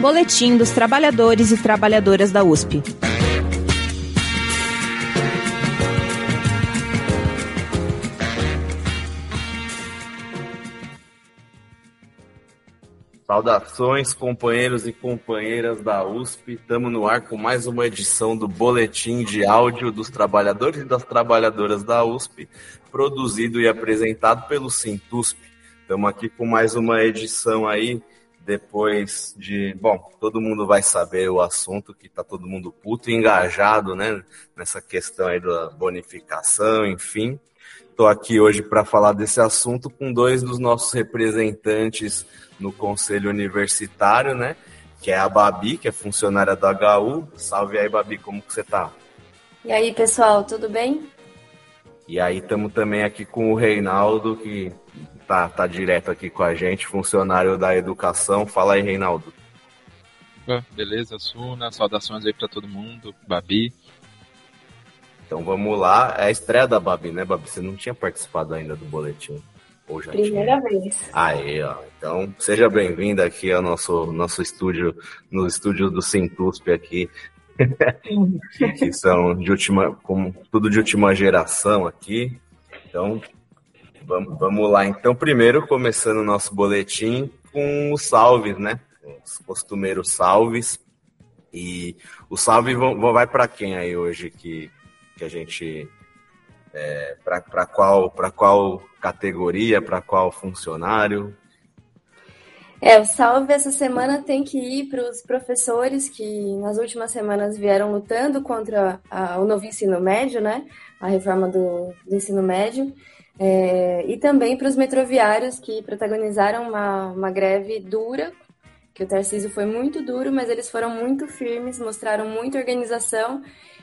Boletim dos Trabalhadores e Trabalhadoras da USP. Saudações, companheiros e companheiras da USP. Estamos no ar com mais uma edição do Boletim de Áudio dos Trabalhadores e das Trabalhadoras da USP, produzido e apresentado pelo Sintusp. Estamos aqui com mais uma edição aí, depois de. Bom, todo mundo vai saber o assunto, que está todo mundo puto e engajado né, nessa questão aí da bonificação, enfim. Estou aqui hoje para falar desse assunto com dois dos nossos representantes no Conselho Universitário, né? Que é a Babi, que é funcionária da HU. Salve aí, Babi, como que você tá? E aí, pessoal, tudo bem? E aí, estamos também aqui com o Reinaldo, que tá, tá direto aqui com a gente, funcionário da educação. Fala aí, Reinaldo. Beleza, Suna, saudações aí para todo mundo, Babi. Então vamos lá. É a estreia da Babi, né, Babi? Você não tinha participado ainda do boletim. Ou já Primeira tinha? vez. Aí, ó. Então, seja bem-vinda aqui ao nosso, nosso estúdio, no estúdio do Sintusp aqui. que são de última, como tudo de última geração aqui. Então, vamos, vamos lá. Então, primeiro, começando o nosso boletim com os salves, né? Os costumeiros salves. E o salve vai para quem aí hoje que que a gente é, para qual qual categoria, para qual funcionário? É, o salve essa semana tem que ir para os professores que nas últimas semanas vieram lutando contra a, o novo ensino médio, né? A reforma do, do ensino médio. É, e também para os metroviários que protagonizaram uma, uma greve dura, que o Tarcísio foi muito duro, mas eles foram muito firmes, mostraram muita organização.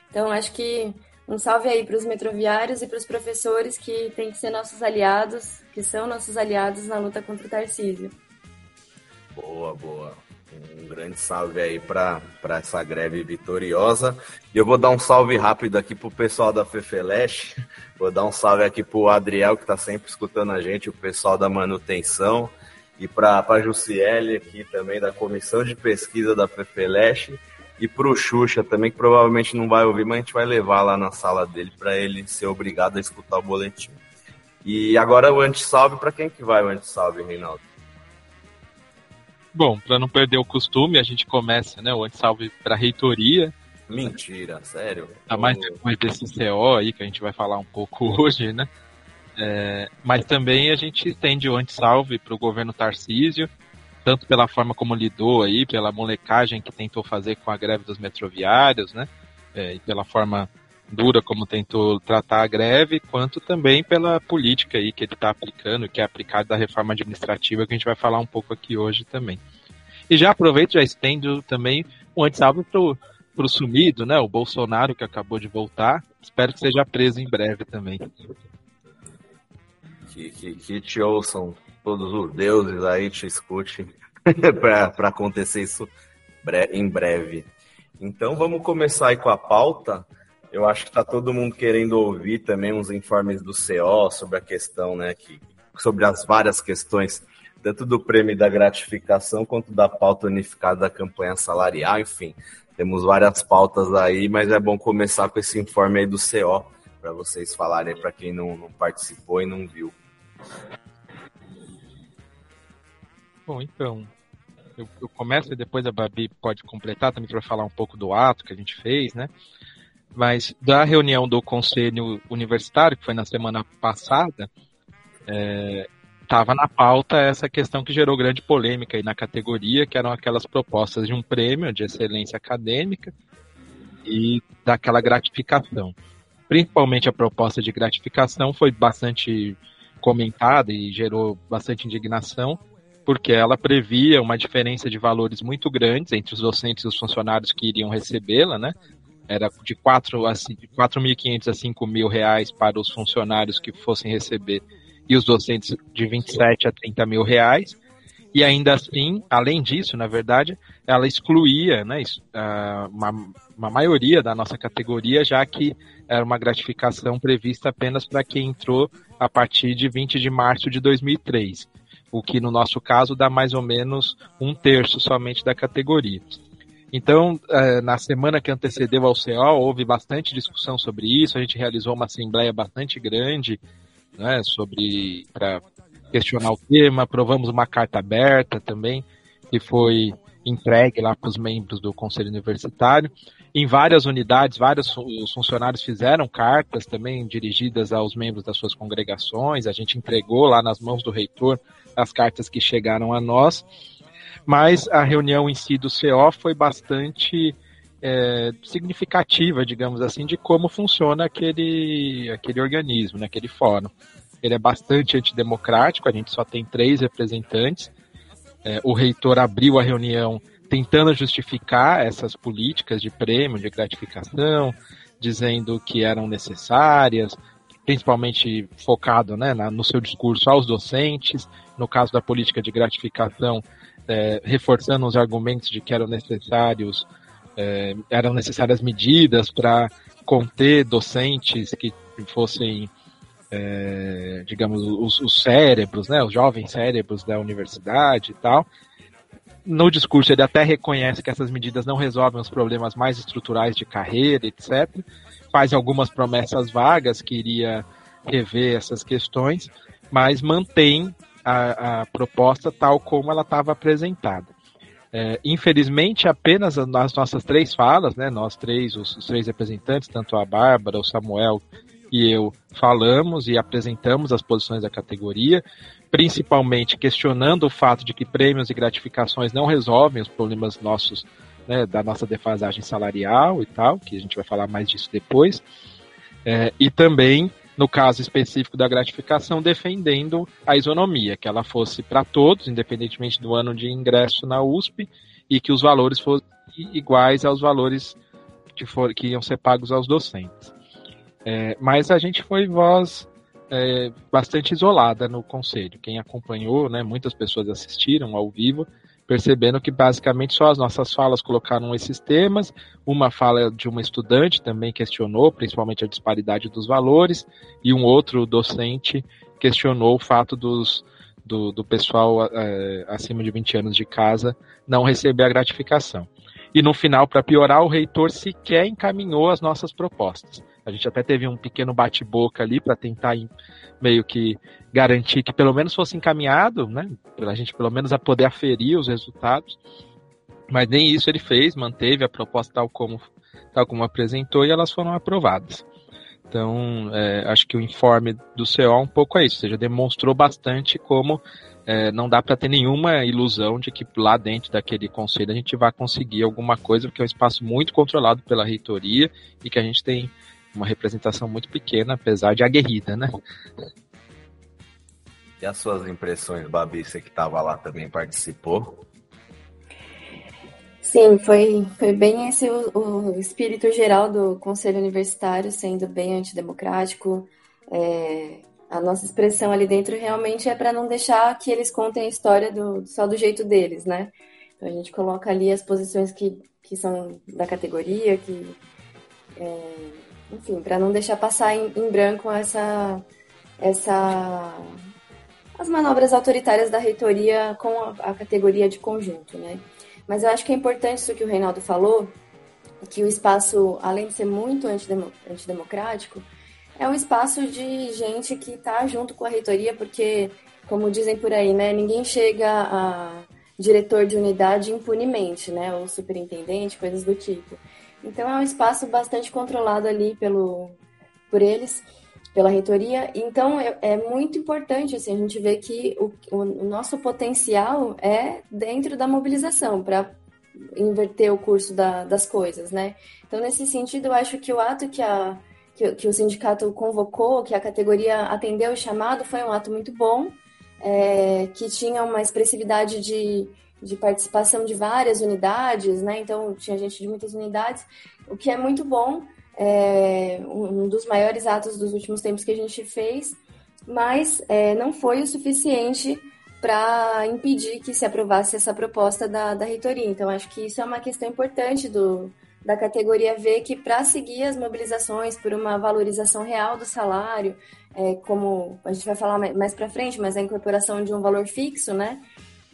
Então, acho que um salve aí para os metroviários e para os professores que têm que ser nossos aliados, que são nossos aliados na luta contra o Tarcísio. Boa, boa. Um grande salve aí para essa greve vitoriosa. E eu vou dar um salve rápido aqui para o pessoal da Fefeleche. Vou dar um salve aqui para o Adriel, que está sempre escutando a gente, o pessoal da manutenção. E para a Jussiele aqui também, da Comissão de Pesquisa da Fefeleche e pro Xuxa também, que provavelmente não vai ouvir, mas a gente vai levar lá na sala dele para ele ser obrigado a escutar o boletim. E agora o antissalve, para quem que vai o antissalve, Reinaldo? Bom, para não perder o costume, a gente começa, né, o antissalve para reitoria. Mentira, sério? Tá mais depois desse CO aí que a gente vai falar um pouco hoje, né? É, mas também a gente estende o antissalve para o governo Tarcísio, tanto pela forma como lidou aí, pela molecagem que tentou fazer com a greve dos metroviários, né? É, e pela forma dura como tentou tratar a greve, quanto também pela política aí que ele está aplicando, que é aplicada da reforma administrativa, que a gente vai falar um pouco aqui hoje também. E já aproveito, já estendo também um antissalve pro, pro sumido, né? O Bolsonaro que acabou de voltar. Espero que seja preso em breve também. Que, que, que te ouçam todos os deuses aí, te escute para acontecer isso em breve. Então vamos começar aí com a pauta. Eu acho que está todo mundo querendo ouvir também uns informes do CO sobre a questão, né, que, sobre as várias questões, tanto do prêmio da gratificação quanto da pauta unificada da campanha salarial, enfim. Temos várias pautas aí, mas é bom começar com esse informe aí do CO, para vocês falarem para quem não, não participou e não viu. Bom, então, eu, eu começo e depois a Babi pode completar também para falar um pouco do ato que a gente fez, né? Mas da reunião do Conselho Universitário, que foi na semana passada, estava é, na pauta essa questão que gerou grande polêmica aí na categoria, que eram aquelas propostas de um prêmio de excelência acadêmica e daquela gratificação. Principalmente a proposta de gratificação foi bastante comentada e gerou bastante indignação, porque ela previa uma diferença de valores muito grandes entre os docentes e os funcionários que iriam recebê-la, né? Era de 4.500 a 5 mil reais para os funcionários que fossem receber e os docentes de 27 a 30 mil reais. E ainda assim, além disso, na verdade, ela excluía né, uma, uma maioria da nossa categoria, já que era uma gratificação prevista apenas para quem entrou a partir de 20 de março de 2003. o que no nosso caso dá mais ou menos um terço somente da categoria. Então, é, na semana que antecedeu ao CO, houve bastante discussão sobre isso, a gente realizou uma assembleia bastante grande né, sobre para questionar o tema, aprovamos uma carta aberta também, que foi entregue lá para os membros do Conselho Universitário. Em várias unidades, vários os funcionários fizeram cartas também dirigidas aos membros das suas congregações. A gente entregou lá nas mãos do reitor as cartas que chegaram a nós. Mas a reunião em si do CO foi bastante é, significativa, digamos assim, de como funciona aquele, aquele organismo, né, aquele fórum. Ele é bastante antidemocrático, a gente só tem três representantes. É, o reitor abriu a reunião tentando justificar essas políticas de prêmio, de gratificação, dizendo que eram necessárias, principalmente focado né, na, no seu discurso aos docentes, no caso da política de gratificação, é, reforçando os argumentos de que eram necessários é, eram necessárias medidas para conter docentes que fossem é, digamos os, os, cérebros, né, os jovens cérebros da universidade e tal no discurso ele até reconhece que essas medidas não resolvem os problemas mais estruturais de carreira, etc. Faz algumas promessas vagas que iria rever essas questões, mas mantém a, a proposta tal como ela estava apresentada. É, infelizmente, apenas nas nossas três falas, né, nós três, os, os três representantes, tanto a Bárbara, o Samuel e eu, falamos e apresentamos as posições da categoria principalmente questionando o fato de que prêmios e gratificações não resolvem os problemas nossos, né, da nossa defasagem salarial e tal, que a gente vai falar mais disso depois, é, e também, no caso específico da gratificação, defendendo a isonomia, que ela fosse para todos, independentemente do ano de ingresso na USP, e que os valores fossem iguais aos valores que, for, que iam ser pagos aos docentes. É, mas a gente foi voz é, bastante isolada no conselho. Quem acompanhou, né, muitas pessoas assistiram ao vivo, percebendo que basicamente só as nossas falas colocaram esses temas. Uma fala de uma estudante também questionou, principalmente a disparidade dos valores, e um outro docente questionou o fato dos, do, do pessoal é, acima de 20 anos de casa não receber a gratificação. E no final, para piorar, o reitor sequer encaminhou as nossas propostas. A gente até teve um pequeno bate-boca ali para tentar meio que garantir que pelo menos fosse encaminhado, né? Para a gente pelo menos a poder aferir os resultados. Mas nem isso ele fez, manteve a proposta tal como, tal como apresentou e elas foram aprovadas. Então, é, acho que o informe do CO um pouco é isso, ou seja, demonstrou bastante como é, não dá para ter nenhuma ilusão de que lá dentro daquele conselho a gente vai conseguir alguma coisa, porque é um espaço muito controlado pela reitoria e que a gente tem uma representação muito pequena, apesar de aguerrida, né? E as suas impressões, Babi, você que estava lá também participou? Sim, foi, foi bem esse o, o, espírito geral do Conselho Universitário, sendo bem antidemocrático. É, a nossa expressão ali dentro realmente é para não deixar que eles contem a história do, só do jeito deles, né? Então a gente coloca ali as posições que, que são da categoria, que é, enfim, para não deixar passar em, em, branco essa, essa as manobras autoritárias da reitoria com a, a, categoria de conjunto, né? Mas eu acho que é importante isso que o Reinaldo falou, que o espaço, além de ser muito antidemocrático, é um espaço de gente que está junto com a reitoria, porque, como dizem por aí, né, ninguém chega a diretor de unidade impunemente, né, ou superintendente, coisas do tipo. Então é um espaço bastante controlado ali pelo, por eles, pela reitoria. Então é, é muito importante assim, a gente ver que o, o, nosso potencial é dentro da mobilização para inverter o curso da, das coisas, né? Então nesse sentido eu acho que o ato que a que, que o sindicato convocou, que a categoria atendeu o chamado, foi um ato muito bom, é, que tinha uma expressividade de de participação de várias unidades, né? Então tinha gente de muitas unidades, o que é muito bom, é um dos maiores atos dos últimos tempos que a gente fez, mas é, não foi o suficiente para impedir que se aprovasse essa proposta da, da reitoria. Então acho que isso é uma questão importante do, da categoria V, que para seguir as mobilizações por uma valorização real do salário, é, como a gente vai falar mais para frente, mas a incorporação de um valor fixo, né?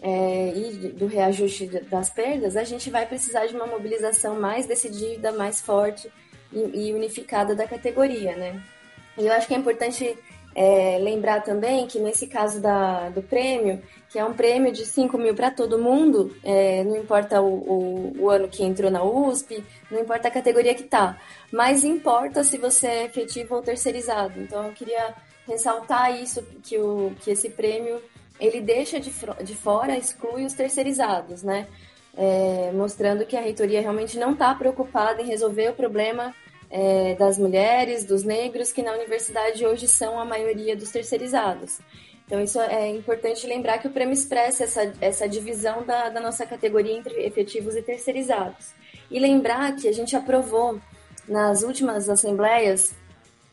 É, e do reajuste das perdas, a gente vai precisar de uma mobilização mais decidida, mais forte e, e unificada da categoria, né? E eu acho que é importante é, lembrar também que nesse caso da, do prêmio, que é um prêmio de 5 mil para todo mundo, é, não importa o, o, o, ano que entrou na USP, não importa a categoria que está, mas importa se você é efetivo ou terceirizado. Então eu queria ressaltar isso, que, o, que esse prêmio ele deixa de, de fora, exclui os terceirizados, né? É, mostrando que a reitoria realmente não está preocupada em resolver o problema é, das mulheres, dos negros, que na universidade hoje são a maioria dos terceirizados. Então, isso é importante lembrar que o prêmio expressa essa, essa divisão da, da nossa categoria entre efetivos e terceirizados. E lembrar que a gente aprovou nas últimas assembleias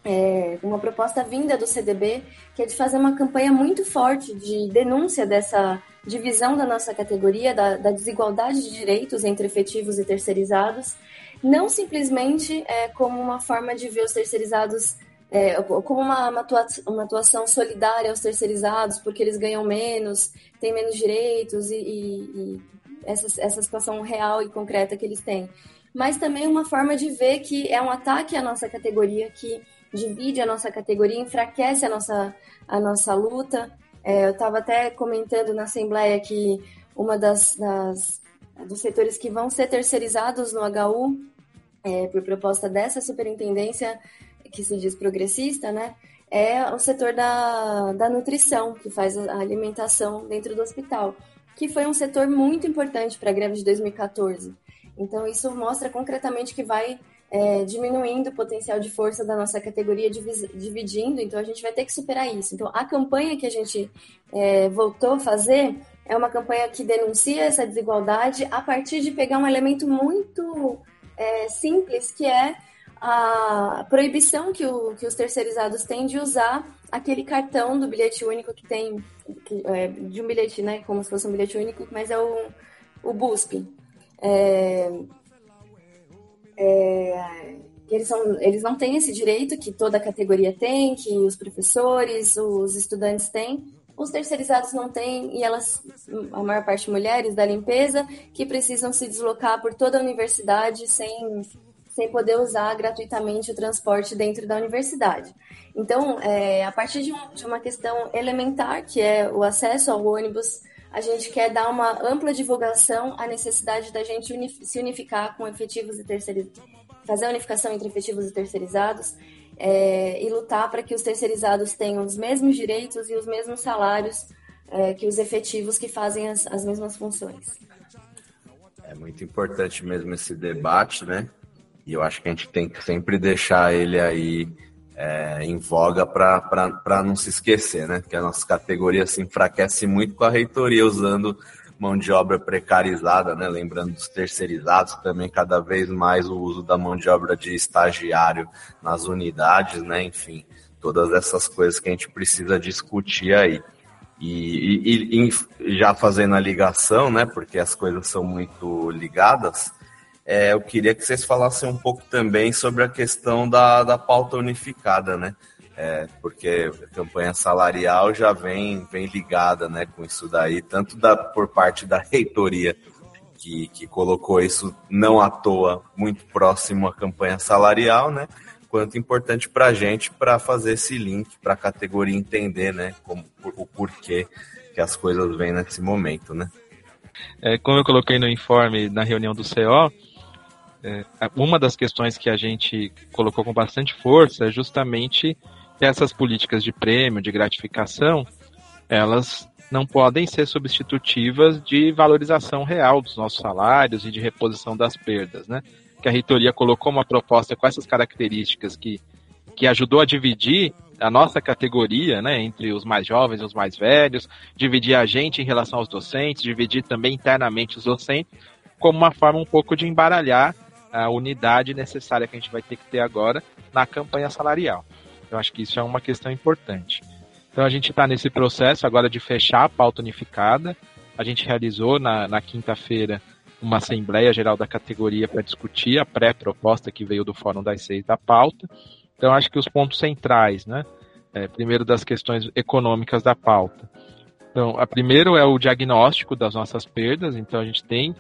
é, uma proposta vinda do CDB, que é de fazer uma campanha muito forte de denúncia dessa divisão da nossa categoria, da, da desigualdade de direitos entre efetivos e terceirizados, não simplesmente é, como uma forma de ver os terceirizados é, como uma, uma, atuação, solidária aos terceirizados, porque eles ganham menos, têm menos direitos e, e, e essa, essa situação real e concreta que eles têm. Mas também uma forma de ver que é um ataque à nossa categoria, que divide a nossa categoria, enfraquece a nossa, a nossa luta. É, eu estava até comentando na Assembleia que uma das, das, dos setores que vão ser terceirizados no HU é, por proposta dessa superintendência, que se diz progressista, né, é o setor da, da nutrição, que faz a alimentação dentro do hospital, que foi um setor muito importante para a greve de 2014. Então, isso mostra concretamente que vai é, diminuindo o potencial de força da nossa categoria, dividindo, então a gente vai ter que superar isso. Então, a campanha que a gente é, voltou a fazer é uma campanha que denuncia essa desigualdade a partir de pegar um elemento muito é, simples, que é a proibição que, o, que os terceirizados têm de usar aquele cartão do bilhete único que tem, que, é, de um bilhete, né, como se fosse um bilhete único, mas é o, o BUSP. É, é, eles, são, eles não têm esse direito que toda a categoria tem, que os professores, os estudantes têm, os terceirizados não têm, e elas, a maior parte mulheres da limpeza, que precisam se deslocar por toda a universidade sem, sem poder usar gratuitamente o transporte dentro da universidade. Então, é, a partir de, um, de uma questão elementar, que é o acesso ao ônibus, a gente quer dar uma ampla divulgação à necessidade da gente unif se unificar com efetivos e terceirizados, fazer a unificação entre efetivos e terceirizados é, e lutar para que os terceirizados tenham os mesmos direitos e os mesmos salários é, que os efetivos que fazem as, as mesmas funções. É muito importante mesmo esse debate, né? E eu acho que a gente tem que sempre deixar ele aí é, em voga para não se esquecer, né? Que a nossa categoria se enfraquece muito com a reitoria usando mão de obra precarizada, né? Lembrando dos terceirizados, também cada vez mais o uso da mão de obra de estagiário nas unidades, né? Enfim, todas essas coisas que a gente precisa discutir aí. E, e, e já fazendo a ligação, né? Porque as coisas são muito ligadas. É, eu queria que vocês falassem um pouco também sobre a questão da, da pauta unificada, né? é, porque a campanha salarial já vem, vem ligada né, com isso daí, tanto da, por parte da reitoria, que, que colocou isso não à toa muito próximo à campanha salarial, né? Quanto importante para a gente para fazer esse link para a categoria entender, né? Como, o porquê que as coisas vêm nesse momento, né? É, como eu coloquei no informe na reunião do CO, é, uma das questões que a gente colocou com bastante força é justamente essas políticas de prêmio, de gratificação, elas não podem ser substitutivas de valorização real dos nossos salários e de reposição das perdas, né? Que a reitoria colocou uma proposta com essas características que, que ajudou a dividir a nossa categoria, né, entre os mais jovens e os mais velhos, dividir a gente em relação aos docentes, dividir também internamente os docentes, como uma forma um pouco de embaralhar a unidade necessária que a gente vai ter que ter agora na campanha salarial. Eu acho que isso é uma questão importante. Então a gente está nesse processo agora de fechar a pauta unificada. A gente realizou na, na quinta-feira uma Assembleia Geral da categoria para discutir a pré-proposta que veio do Fórum das Seis da pauta. Então acho que os pontos centrais, né? É, primeiro das questões econômicas da pauta. Então, a primeiro é o diagnóstico das nossas perdas. Então, a gente tem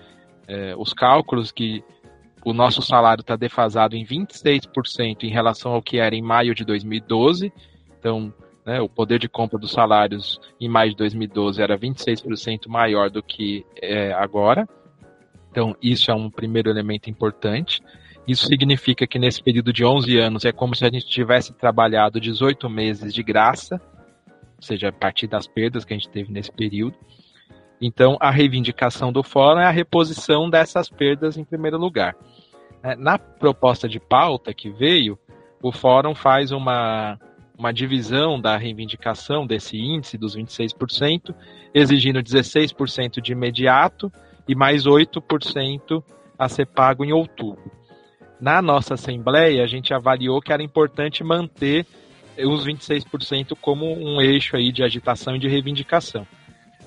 é, os cálculos que o nosso salário está defasado em 26% em relação ao que era em maio de 2012. Então, né, o poder de compra dos salários em maio de 2012 era 26% maior do que é agora. Então, isso é um primeiro elemento importante. Isso significa que nesse período de 11 anos é como se a gente tivesse trabalhado 18 meses de graça, ou seja, a partir das perdas que a gente teve nesse período. Então, a reivindicação do fórum é a reposição dessas perdas em primeiro lugar. É, na proposta de pauta que veio, o fórum faz uma, uma divisão da reivindicação desse índice dos 26%, exigindo 16% de imediato e mais 8% a ser pago em outubro. Na nossa Assembleia, a gente avaliou que era importante manter os 26% como um eixo aí de agitação e de reivindicação.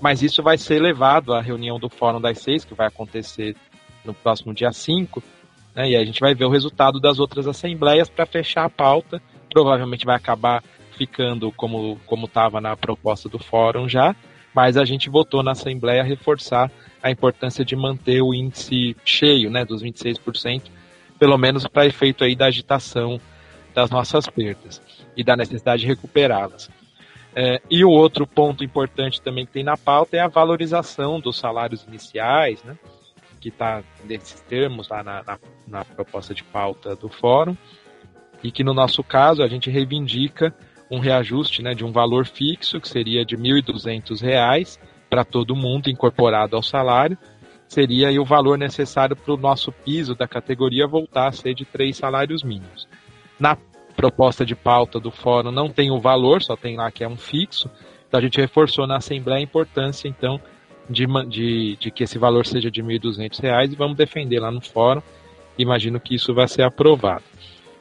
Mas isso vai ser levado à reunião do Fórum das Seis, que vai acontecer no próximo dia 5, né, e a gente vai ver o resultado das outras assembleias para fechar a pauta. Provavelmente vai acabar ficando como estava na proposta do Fórum já, mas a gente votou na Assembleia reforçar a importância de manter o índice cheio, né, dos 26%, pelo menos para efeito aí da agitação das nossas perdas e da necessidade de recuperá-las. É, e o outro ponto importante também que tem na pauta é a valorização dos salários iniciais, né, que está nesses termos lá na, na, na, proposta de pauta do fórum, e que no nosso caso a gente reivindica um reajuste né, de um valor fixo, que seria de R$ 1.200 para todo mundo incorporado ao salário, seria o valor necessário para o nosso piso da categoria voltar a ser de três salários mínimos. Na proposta de pauta do fórum não tem o valor, só tem lá que é um fixo, então a gente reforçou na Assembleia a importância, então, de, de, de que esse valor seja de R$ 1.200 e vamos defender lá no fórum. Imagino que isso vai ser aprovado.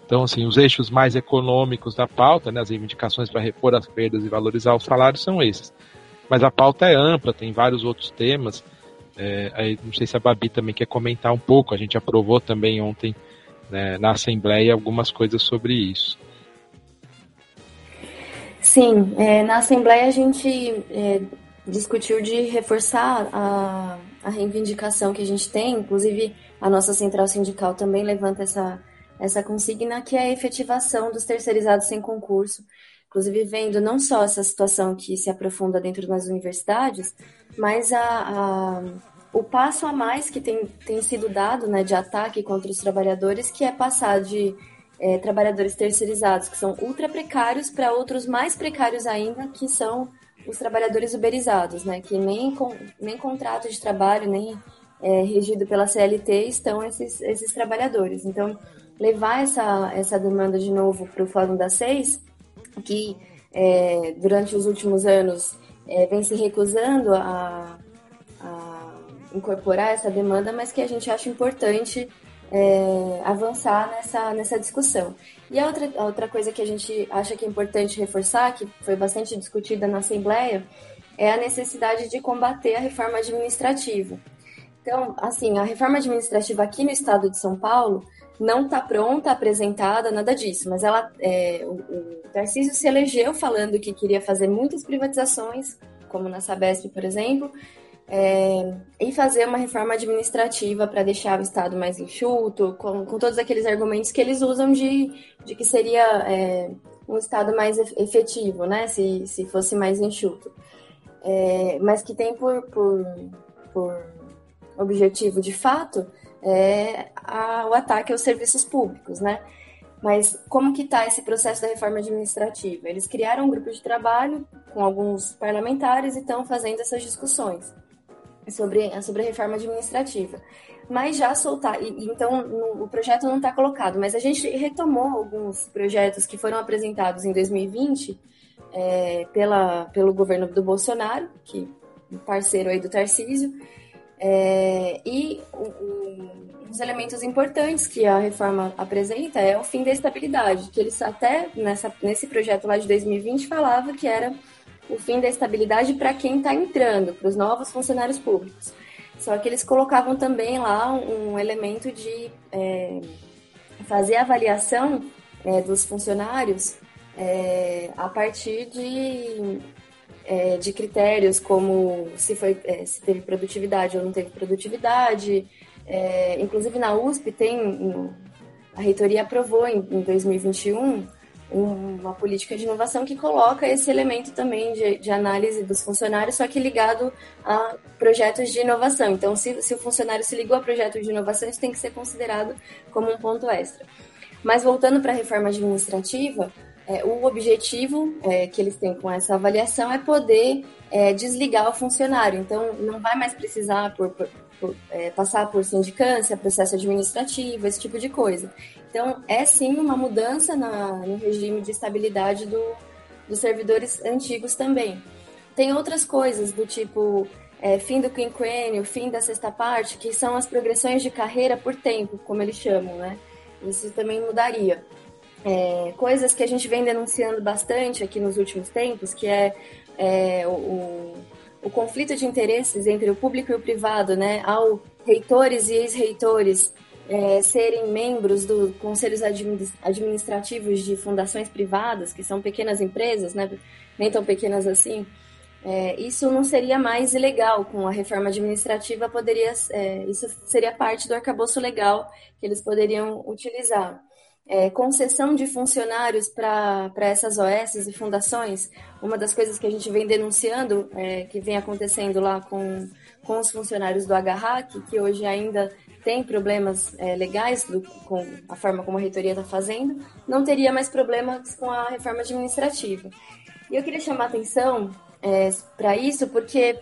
Então, assim, os eixos mais econômicos da pauta, né, as reivindicações para repor as perdas e valorizar os salários são esses. Mas a pauta é ampla, tem vários outros temas. É, aí, não sei se a Babi também quer comentar um pouco. A gente aprovou também ontem né, na Assembleia algumas coisas sobre isso. Sim, é, na Assembleia a gente é, discutiu de reforçar a, a reivindicação que a gente tem, inclusive a nossa central sindical também levanta essa, essa consigna, que é a efetivação dos terceirizados sem concurso, inclusive vendo não só essa situação que se aprofunda dentro das universidades, mas a, a, o passo a mais que tem, tem sido dado né, de ataque contra os trabalhadores, que é passar de é, trabalhadores terceirizados, que são ultra precários, para outros mais precários ainda, que são os trabalhadores uberizados, né, que nem, com, nem contrato de trabalho, nem é, regido pela CLT estão esses, esses trabalhadores. Então, levar essa, essa demanda de novo para o Fórum das Seis que é, durante os últimos anos é, vem se recusando a, incorporar essa demanda, mas que a gente acha importante é, avançar nessa, nessa discussão. E a outra, a outra coisa que a gente acha que é importante reforçar, que foi bastante discutida na Assembleia, é a necessidade de combater a reforma administrativa. Então, assim, a reforma administrativa aqui no estado de São Paulo, não está pronta, apresentada, nada disso. Mas ela, é, o, o Tarcísio se elegeu falando que queria fazer muitas privatizações, como na Sabesp, por exemplo, é, e fazer uma reforma administrativa para deixar o Estado mais enxuto, com, com, todos aqueles argumentos que eles usam de, de que seria é, um Estado mais efetivo, né, se, se fosse mais enxuto. É, mas que tem por, por, por objetivo, de fato, é a, o ataque aos serviços públicos, né? Mas como que está esse processo da reforma administrativa? Eles criaram um grupo de trabalho com alguns parlamentares e estão fazendo essas discussões sobre, sobre a reforma administrativa. Mas já soltar, e, então no, o projeto não está colocado, mas a gente retomou alguns projetos que foram apresentados em 2020 é, pela, pelo governo do Bolsonaro, que parceiro aí do Tarcísio, é, e um, os elementos importantes que a reforma apresenta é o fim da estabilidade, que eles até nessa, nesse projeto lá de 2020 falava que era o fim da estabilidade para quem está entrando, para os novos funcionários públicos. Só que eles colocavam também lá um, elemento de é, fazer avaliação é, dos funcionários é, a partir de, é, de critérios como se, foi, é, se teve produtividade ou não teve produtividade. É, inclusive na USP tem, a reitoria aprovou em, em 2021 uma política de inovação que coloca esse elemento também de, de, análise dos funcionários, só que ligado a projetos de inovação. Então, se, se o funcionário se ligou a projetos de inovação, isso tem que ser considerado como um ponto extra. Mas voltando para a reforma administrativa, é, o objetivo é, que eles têm com essa avaliação é poder é, desligar o funcionário. Então, não vai mais precisar por, por, por, é, passar por sindicância, processo administrativo, esse tipo de coisa. Então, é sim uma mudança na, no regime de estabilidade do, dos servidores antigos também. Tem outras coisas do tipo é, fim do quinquênio, fim da sexta parte, que são as progressões de carreira por tempo, como eles chamam, né? Isso também mudaria. É, coisas que a gente vem denunciando bastante aqui nos últimos tempos, que é, é o, conflito de interesses entre o público e o privado, né? Ao reitores e ex-reitores é, serem membros dos conselhos administrativos de fundações privadas, que são pequenas empresas, né, nem tão pequenas assim, é, isso não seria mais ilegal. Com a reforma administrativa, poderia, é, isso seria parte do arcabouço legal que eles poderiam utilizar. É, concessão de funcionários para essas OS e fundações, uma das coisas que a gente vem denunciando, é, que vem acontecendo lá com, com os funcionários do HRAC, que hoje ainda tem problemas é, legais do, com a forma como a reitoria está fazendo, não teria mais problemas com a reforma administrativa. E eu queria chamar atenção é, para isso, porque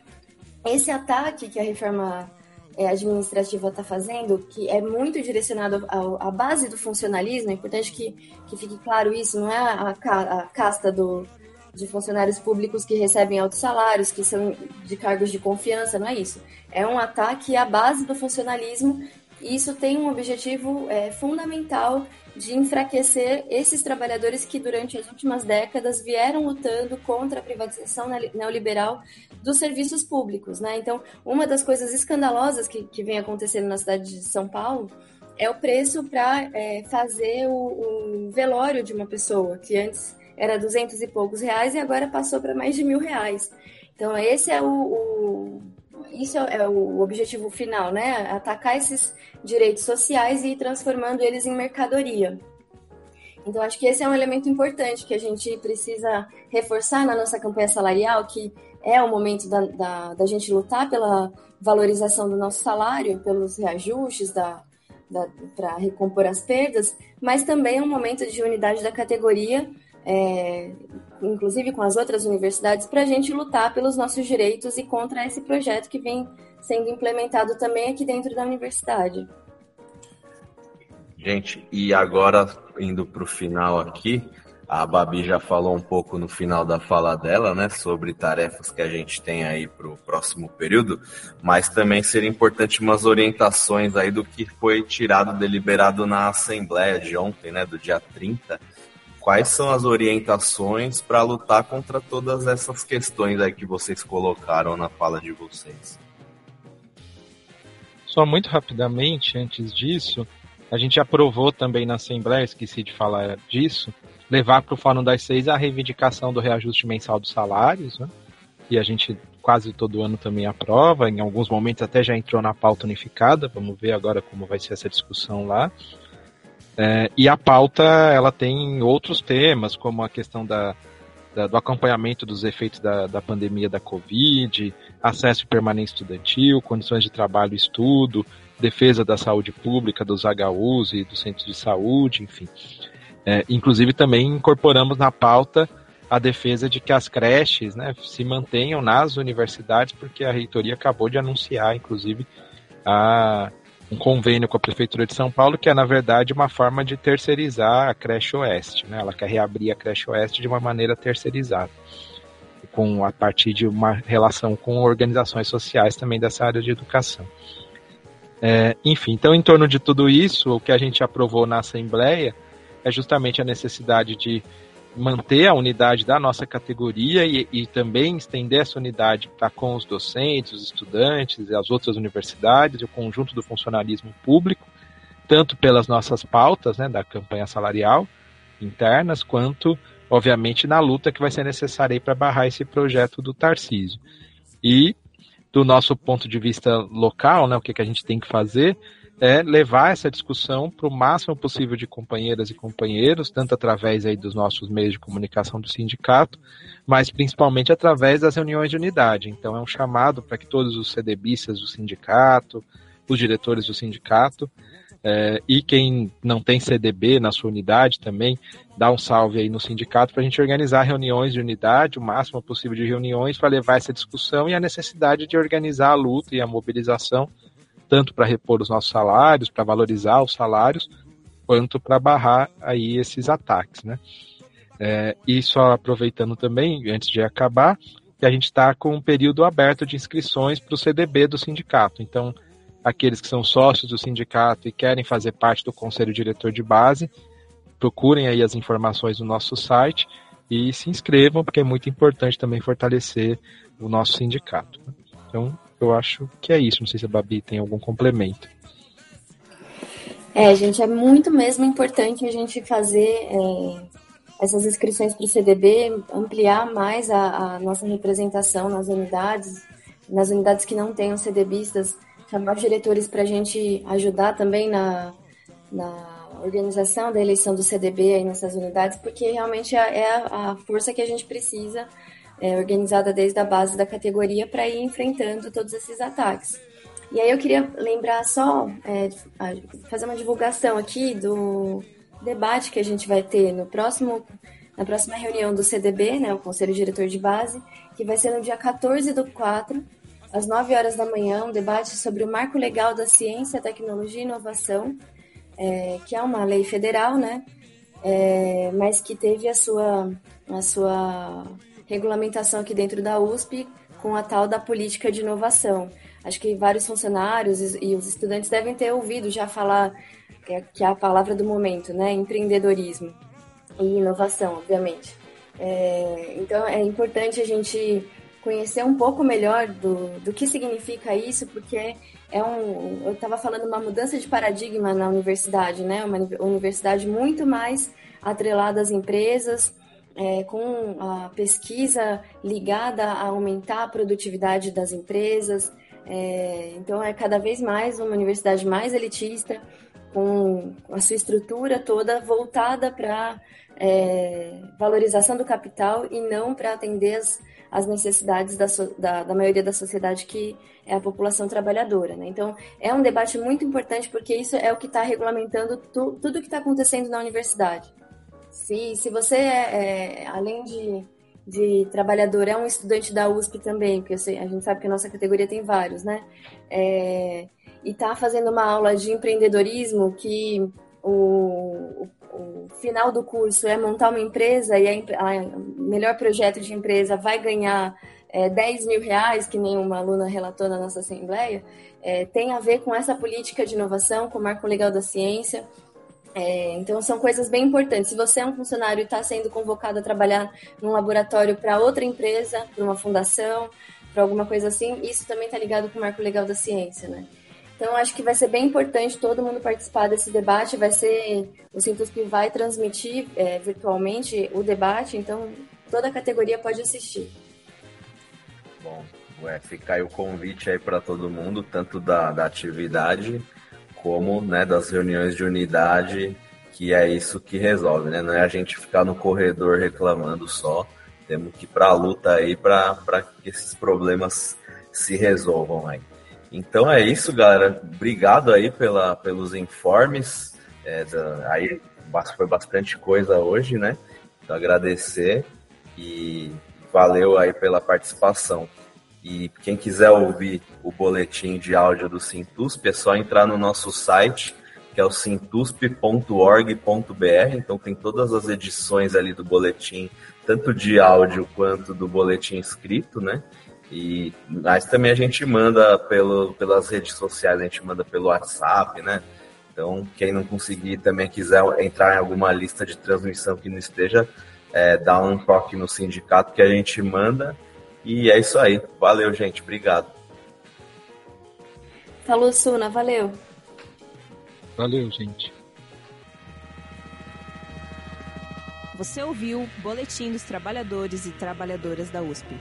esse ataque que a reforma é, administrativa está fazendo, que é muito direcionado à base do funcionalismo, é importante que, que fique claro isso, não é a, a casta do, de funcionários públicos que recebem altos salários, que são de cargos de confiança, não é isso. É um ataque à base do funcionalismo e isso tem um objetivo é, fundamental de enfraquecer esses trabalhadores que durante as últimas décadas vieram lutando contra a privatização neoliberal dos serviços públicos. Né? Então, uma das coisas escandalosas que, que vem acontecendo na cidade de São Paulo é o preço para é, fazer o, o velório de uma pessoa, que antes era duzentos e poucos reais e agora passou para mais de mil reais. Então, esse é o, o isso é o objetivo final, né? Atacar esses direitos sociais e ir transformando eles em mercadoria. Então, acho que esse é um elemento importante que a gente precisa reforçar na nossa campanha salarial, que é o momento da, da, da gente lutar pela valorização do nosso salário, pelos reajustes, da, para recompor as perdas, mas também é um momento de unidade da categoria é, inclusive com as outras universidades, para a gente lutar pelos nossos direitos e contra esse projeto que vem sendo implementado também aqui dentro da universidade. Gente, e agora indo para o final aqui, a Babi já falou um pouco no final da fala dela, né, sobre tarefas que a gente tem aí para o próximo período, mas também seria importante umas orientações aí do que foi tirado, deliberado na Assembleia de ontem, né, do dia 30, quais são as orientações para lutar contra todas essas questões aí que vocês colocaram na fala de vocês? Só muito rapidamente, antes disso, a gente aprovou também na Assembleia, esqueci de falar disso, levar para o Fórum das Seis a reivindicação do reajuste mensal dos salários, né? e a gente quase todo ano também aprova, em alguns momentos até já entrou na pauta unificada, vamos ver agora como vai ser essa discussão lá. É, e a pauta ela tem outros temas, como a questão da, da, do acompanhamento dos efeitos da, da pandemia da Covid, acesso permanente estudantil, condições de trabalho e estudo, defesa da saúde pública, dos HUs e dos centros de saúde, enfim. É, inclusive também incorporamos na pauta a defesa de que as creches né, se mantenham nas universidades, porque a reitoria acabou de anunciar, inclusive, a um convênio com a Prefeitura de São Paulo, que é, na verdade, uma forma de terceirizar a creche oeste. Né? Ela quer reabrir a creche oeste de uma maneira terceirizada, com, a partir de uma relação com organizações sociais também dessa área de educação. É, enfim, então, em torno de tudo isso, o que a gente aprovou na Assembleia é justamente a necessidade de manter a unidade da nossa categoria e, e também estender essa unidade para com os docentes, os estudantes as outras universidades e o conjunto do funcionalismo público, tanto pelas nossas pautas né, da campanha salarial internas, quanto obviamente, na luta que vai ser necessária para barrar esse projeto do Tarcísio. E, do nosso ponto de vista local, né, o que, que a gente tem que fazer é levar essa discussão para o máximo possível de companheiras e companheiros, tanto através aí dos nossos meios de comunicação do sindicato, mas principalmente através das reuniões de unidade. Então é um chamado para que todos os CDBistas do sindicato, os diretores do sindicato, é, e quem não tem CDB na sua unidade também, dá um salve aí no sindicato para a gente organizar reuniões de unidade, o máximo possível de reuniões para levar essa discussão e a necessidade de organizar a luta e a mobilização tanto para repor os nossos salários, para valorizar os salários, quanto para barrar aí esses ataques, né? É, e só aproveitando também, antes de acabar, que a gente está com um período aberto de inscrições para o CDB do sindicato. Então, aqueles que são sócios do sindicato e querem fazer parte do conselho diretor de base, procurem aí as informações no nosso site e se inscrevam, porque é muito importante também fortalecer o nosso sindicato. Então, eu acho que é isso. Não sei se a Babi tem algum complemento. É, gente, é muito mesmo importante a gente fazer é, essas inscrições para o CDB, ampliar mais a, a, nossa representação nas unidades, nas unidades que não tenham CDBistas, chamar os diretores para a gente ajudar também na, na organização da eleição do CDB aí nessas unidades, porque realmente é, é a força que a gente precisa é, organizada desde a base da categoria para ir enfrentando todos esses ataques. E aí eu queria lembrar só, é, fazer uma divulgação aqui do debate que a gente vai ter no próximo, na próxima reunião do CDB, né, o Conselho Diretor de Base, que vai ser no dia 14 do 4, às 9 horas da manhã, um debate sobre o Marco Legal da Ciência, Tecnologia e Inovação, é, que é uma lei federal, né, é, mas que teve a sua, a sua regulamentação aqui dentro da USP com a tal da política de inovação. Acho que vários funcionários e os estudantes devem ter ouvido já falar que é a palavra do momento, né? Empreendedorismo e inovação, obviamente. É, então é importante a gente conhecer um pouco melhor do, do que significa isso, porque é um, eu estava falando uma mudança de paradigma na universidade, né? Uma universidade muito mais atrelada às empresas, é, com a pesquisa ligada a aumentar a produtividade das empresas. É, então, é cada vez mais uma universidade mais elitista, com a sua estrutura toda voltada para é, valorização do capital e não para atender as, as necessidades da, da, da, maioria da sociedade, que é a população trabalhadora. Né? Então, é um debate muito importante, porque isso é o que está regulamentando tu, tudo o que está acontecendo na universidade. Se, se você, é, é, além de, de trabalhador, é um estudante da USP também, porque sei, a gente sabe que a nossa categoria tem vários, né? É, e está fazendo uma aula de empreendedorismo que o, o, final do curso é montar uma empresa e o melhor projeto de empresa vai ganhar é, 10 mil reais, que nem uma aluna relatou na nossa assembleia, é, tem a ver com essa política de inovação, com o marco legal da ciência, é, então, são coisas bem importantes. Se você é um funcionário e está sendo convocado a trabalhar num laboratório para outra empresa, para uma fundação, para alguma coisa assim, isso também está ligado com o marco legal da ciência, né? Então, acho que vai ser bem importante todo mundo participar desse debate. Vai ser o Sintus que vai transmitir é, virtualmente o debate, então toda a categoria pode assistir. Bom, é, fica aí o convite aí para todo mundo, tanto da, da atividade como né, das reuniões de unidade, que é isso que resolve, né? Não é a gente ficar no corredor reclamando só, temos que ir para a luta aí para que esses problemas se resolvam aí. Então é isso, galera. Obrigado aí pela, pelos informes. É, da, aí foi bastante coisa hoje, né? Então agradecer e valeu aí pela participação. E quem quiser ouvir o boletim de áudio do Sintusp, é só entrar no nosso site, que é o sintusp.org.br. Então tem todas as edições ali do boletim, tanto de áudio quanto do boletim escrito, né? E mas também a gente manda pelo, pelas redes sociais, a gente manda pelo WhatsApp, né? Então, quem não conseguir também quiser entrar em alguma lista de transmissão que não esteja, é, dá um toque no sindicato que a gente manda e é isso aí. Valeu, gente. Obrigado. Falou, Suna. Valeu. Valeu, gente. Você ouviu Boletim dos Trabalhadores e Trabalhadoras da USP.